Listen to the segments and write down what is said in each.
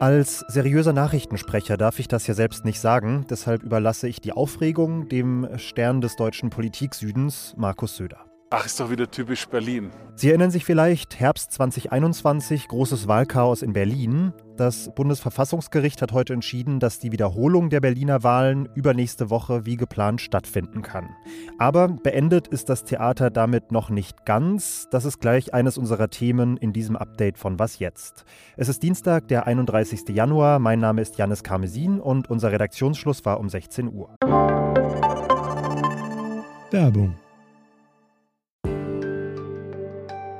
Als seriöser Nachrichtensprecher darf ich das ja selbst nicht sagen, deshalb überlasse ich die Aufregung dem Stern des deutschen Politiksüdens, Markus Söder. Ach, ist doch wieder typisch Berlin. Sie erinnern sich vielleicht, Herbst 2021, großes Wahlchaos in Berlin. Das Bundesverfassungsgericht hat heute entschieden, dass die Wiederholung der Berliner Wahlen übernächste Woche wie geplant stattfinden kann. Aber beendet ist das Theater damit noch nicht ganz. Das ist gleich eines unserer Themen in diesem Update von Was jetzt. Es ist Dienstag, der 31. Januar. Mein Name ist Janis Karmesin und unser Redaktionsschluss war um 16 Uhr. Werbung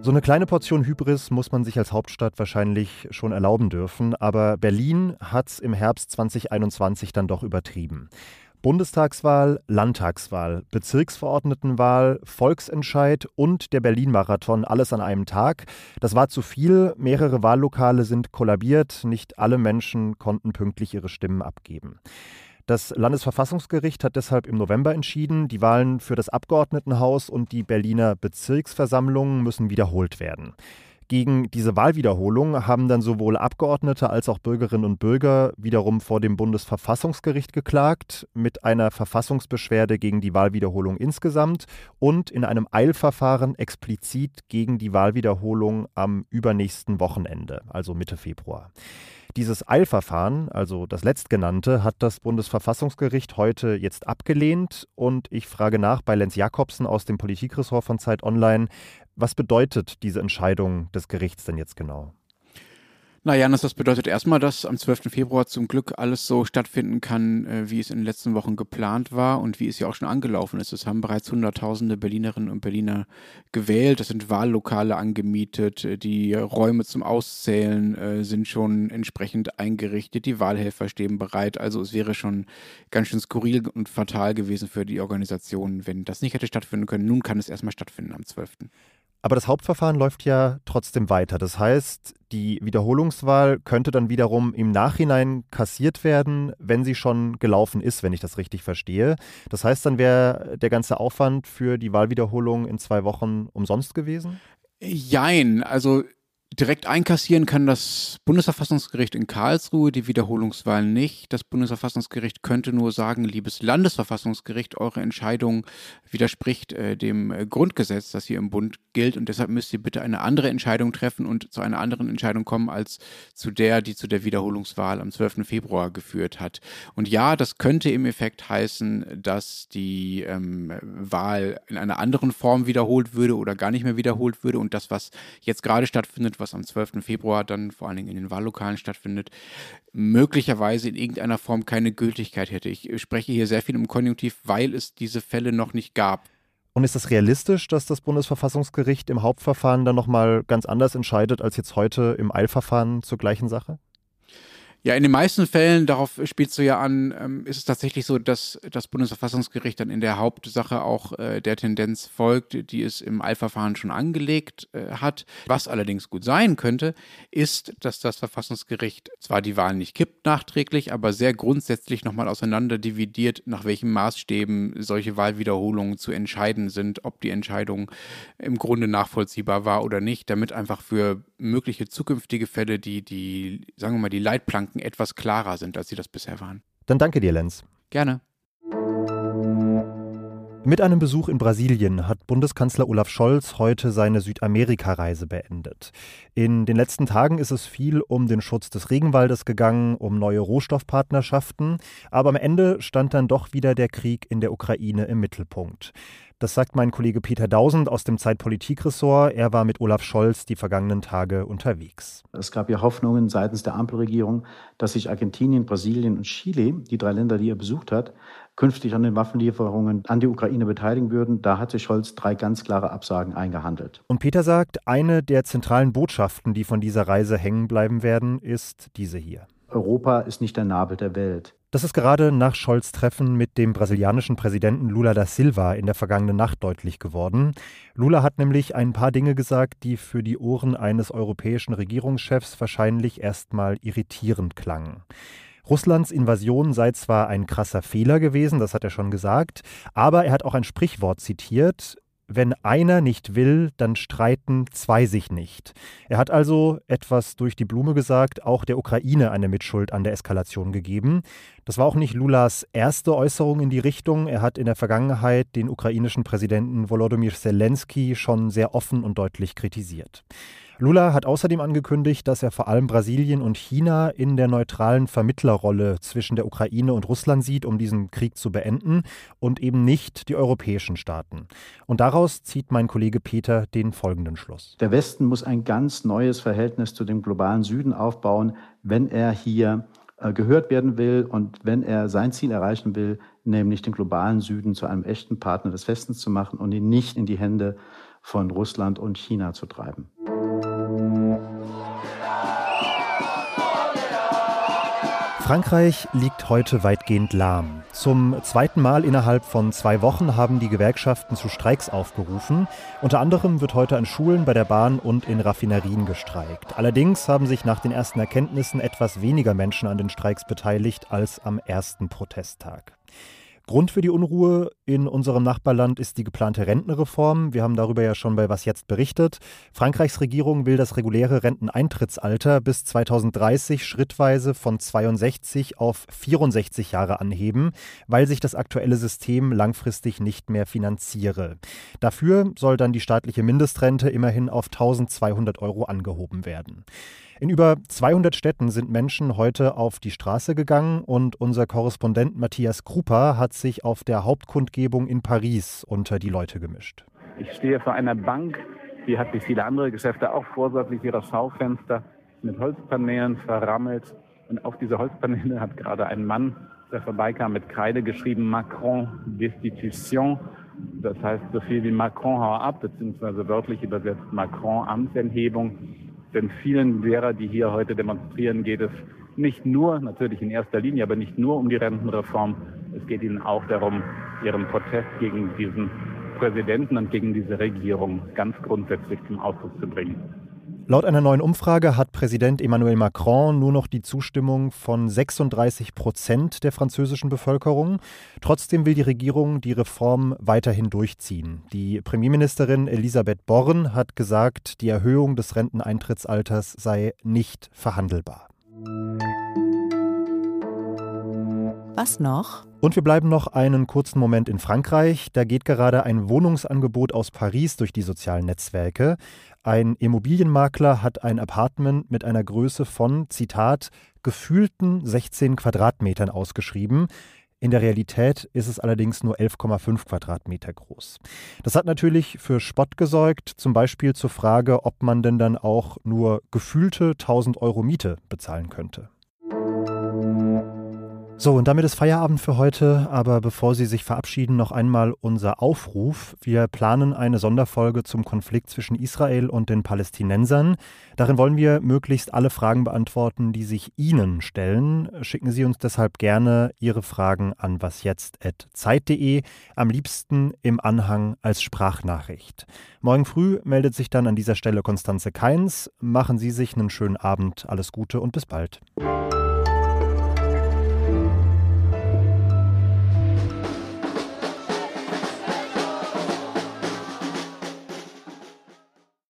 So eine kleine Portion Hybris muss man sich als Hauptstadt wahrscheinlich schon erlauben dürfen, aber Berlin hat es im Herbst 2021 dann doch übertrieben. Bundestagswahl, Landtagswahl, Bezirksverordnetenwahl, Volksentscheid und der Berlin-Marathon, alles an einem Tag. Das war zu viel. Mehrere Wahllokale sind kollabiert. Nicht alle Menschen konnten pünktlich ihre Stimmen abgeben. Das Landesverfassungsgericht hat deshalb im November entschieden, die Wahlen für das Abgeordnetenhaus und die Berliner Bezirksversammlungen müssen wiederholt werden. Gegen diese Wahlwiederholung haben dann sowohl Abgeordnete als auch Bürgerinnen und Bürger wiederum vor dem Bundesverfassungsgericht geklagt, mit einer Verfassungsbeschwerde gegen die Wahlwiederholung insgesamt und in einem Eilverfahren explizit gegen die Wahlwiederholung am übernächsten Wochenende, also Mitte Februar. Dieses Eilverfahren, also das letztgenannte, hat das Bundesverfassungsgericht heute jetzt abgelehnt. Und ich frage nach bei Lenz Jakobsen aus dem Politikressort von Zeit Online, was bedeutet diese Entscheidung des Gerichts denn jetzt genau? Na Janis, das bedeutet erstmal, dass am 12. Februar zum Glück alles so stattfinden kann, äh, wie es in den letzten Wochen geplant war und wie es ja auch schon angelaufen ist. Es haben bereits Hunderttausende Berlinerinnen und Berliner gewählt. Es sind Wahllokale angemietet. Die Räume zum Auszählen äh, sind schon entsprechend eingerichtet. Die Wahlhelfer stehen bereit. Also es wäre schon ganz schön skurril und fatal gewesen für die Organisation, wenn das nicht hätte stattfinden können. Nun kann es erstmal stattfinden am 12. Aber das Hauptverfahren läuft ja trotzdem weiter. Das heißt, die Wiederholungswahl könnte dann wiederum im Nachhinein kassiert werden, wenn sie schon gelaufen ist, wenn ich das richtig verstehe. Das heißt, dann wäre der ganze Aufwand für die Wahlwiederholung in zwei Wochen umsonst gewesen? Jein, also Direkt einkassieren kann das Bundesverfassungsgericht in Karlsruhe die Wiederholungswahl nicht. Das Bundesverfassungsgericht könnte nur sagen, liebes Landesverfassungsgericht, eure Entscheidung widerspricht äh, dem äh, Grundgesetz, das hier im Bund gilt und deshalb müsst ihr bitte eine andere Entscheidung treffen und zu einer anderen Entscheidung kommen als zu der, die zu der Wiederholungswahl am 12. Februar geführt hat. Und ja, das könnte im Effekt heißen, dass die ähm, Wahl in einer anderen Form wiederholt würde oder gar nicht mehr wiederholt würde und das, was jetzt gerade stattfindet, was am 12. Februar dann vor allen Dingen in den Wahllokalen stattfindet, möglicherweise in irgendeiner Form keine Gültigkeit hätte. Ich spreche hier sehr viel im Konjunktiv, weil es diese Fälle noch nicht gab. Und ist es realistisch, dass das Bundesverfassungsgericht im Hauptverfahren dann nochmal ganz anders entscheidet als jetzt heute im Eilverfahren zur gleichen Sache? Ja, in den meisten Fällen, darauf spielst du ja an, ähm, ist es tatsächlich so, dass das Bundesverfassungsgericht dann in der Hauptsache auch äh, der Tendenz folgt, die es im Eilverfahren schon angelegt äh, hat. Was allerdings gut sein könnte, ist, dass das Verfassungsgericht zwar die Wahl nicht kippt nachträglich, aber sehr grundsätzlich nochmal auseinander dividiert, nach welchen Maßstäben solche Wahlwiederholungen zu entscheiden sind, ob die Entscheidung im Grunde nachvollziehbar war oder nicht, damit einfach für mögliche zukünftige Fälle die, die, sagen wir mal, die Leitplanken Gedanken etwas klarer sind, als sie das bisher waren. Dann danke dir, Lenz. Gerne. Mit einem Besuch in Brasilien hat Bundeskanzler Olaf Scholz heute seine Südamerika-Reise beendet. In den letzten Tagen ist es viel um den Schutz des Regenwaldes gegangen, um neue Rohstoffpartnerschaften, aber am Ende stand dann doch wieder der Krieg in der Ukraine im Mittelpunkt. Das sagt mein Kollege Peter Dausend aus dem Zeitpolitikressort. Er war mit Olaf Scholz die vergangenen Tage unterwegs. Es gab ja Hoffnungen seitens der Ampelregierung, dass sich Argentinien, Brasilien und Chile, die drei Länder, die er besucht hat, künftig an den Waffenlieferungen an die Ukraine beteiligen würden. Da hat sich Scholz drei ganz klare Absagen eingehandelt. Und Peter sagt, eine der zentralen Botschaften, die von dieser Reise hängen bleiben werden, ist diese hier. Europa ist nicht der Nabel der Welt. Das ist gerade nach Scholz Treffen mit dem brasilianischen Präsidenten Lula da Silva in der vergangenen Nacht deutlich geworden. Lula hat nämlich ein paar Dinge gesagt, die für die Ohren eines europäischen Regierungschefs wahrscheinlich erstmal irritierend klangen. Russlands Invasion sei zwar ein krasser Fehler gewesen, das hat er schon gesagt, aber er hat auch ein Sprichwort zitiert, wenn einer nicht will, dann streiten zwei sich nicht. Er hat also etwas durch die Blume gesagt, auch der Ukraine eine Mitschuld an der Eskalation gegeben. Das war auch nicht Lulas erste Äußerung in die Richtung. Er hat in der Vergangenheit den ukrainischen Präsidenten Volodymyr Zelensky schon sehr offen und deutlich kritisiert. Lula hat außerdem angekündigt, dass er vor allem Brasilien und China in der neutralen Vermittlerrolle zwischen der Ukraine und Russland sieht, um diesen Krieg zu beenden und eben nicht die europäischen Staaten. Und daraus zieht mein Kollege Peter den folgenden Schluss. Der Westen muss ein ganz neues Verhältnis zu dem globalen Süden aufbauen, wenn er hier äh, gehört werden will und wenn er sein Ziel erreichen will, nämlich den globalen Süden zu einem echten Partner des Westens zu machen und ihn nicht in die Hände von Russland und China zu treiben. Frankreich liegt heute weitgehend lahm. Zum zweiten Mal innerhalb von zwei Wochen haben die Gewerkschaften zu Streiks aufgerufen. Unter anderem wird heute an Schulen, bei der Bahn und in Raffinerien gestreikt. Allerdings haben sich nach den ersten Erkenntnissen etwas weniger Menschen an den Streiks beteiligt als am ersten Protesttag. Grund für die Unruhe in unserem Nachbarland ist die geplante Rentenreform. Wir haben darüber ja schon bei Was jetzt berichtet. Frankreichs Regierung will das reguläre Renteneintrittsalter bis 2030 schrittweise von 62 auf 64 Jahre anheben, weil sich das aktuelle System langfristig nicht mehr finanziere. Dafür soll dann die staatliche Mindestrente immerhin auf 1200 Euro angehoben werden. In über 200 Städten sind Menschen heute auf die Straße gegangen und unser Korrespondent Matthias Krupa hat sich auf der Hauptkundgebung in Paris unter die Leute gemischt. Ich stehe vor einer Bank, die hat wie viele andere Geschäfte auch vorsorglich ihre Schaufenster mit Holzpaneelen verrammelt. Und auf diese Holzpaneele hat gerade ein Mann, der vorbeikam, mit Kreide geschrieben Macron Destitution. Das heißt so viel wie Macron hau ab, beziehungsweise wörtlich übersetzt Macron Amtsenthebung. Denn vielen derer, die hier heute demonstrieren, geht es nicht nur, natürlich in erster Linie, aber nicht nur um die Rentenreform. Es geht ihnen auch darum, ihren Protest gegen diesen Präsidenten und gegen diese Regierung ganz grundsätzlich zum Ausdruck zu bringen. Laut einer neuen Umfrage hat Präsident Emmanuel Macron nur noch die Zustimmung von 36 Prozent der französischen Bevölkerung. Trotzdem will die Regierung die Reform weiterhin durchziehen. Die Premierministerin Elisabeth Born hat gesagt, die Erhöhung des Renteneintrittsalters sei nicht verhandelbar. Was noch? Und wir bleiben noch einen kurzen Moment in Frankreich. Da geht gerade ein Wohnungsangebot aus Paris durch die sozialen Netzwerke. Ein Immobilienmakler hat ein Apartment mit einer Größe von, Zitat, gefühlten 16 Quadratmetern ausgeschrieben. In der Realität ist es allerdings nur 11,5 Quadratmeter groß. Das hat natürlich für Spott gesorgt, zum Beispiel zur Frage, ob man denn dann auch nur gefühlte 1000 Euro Miete bezahlen könnte. So, und damit ist Feierabend für heute, aber bevor Sie sich verabschieden, noch einmal unser Aufruf. Wir planen eine Sonderfolge zum Konflikt zwischen Israel und den Palästinensern. Darin wollen wir möglichst alle Fragen beantworten, die sich Ihnen stellen. Schicken Sie uns deshalb gerne Ihre Fragen an wasjetzt.zeit.de, am liebsten im Anhang als Sprachnachricht. Morgen früh meldet sich dann an dieser Stelle Konstanze Keins. Machen Sie sich einen schönen Abend, alles Gute und bis bald.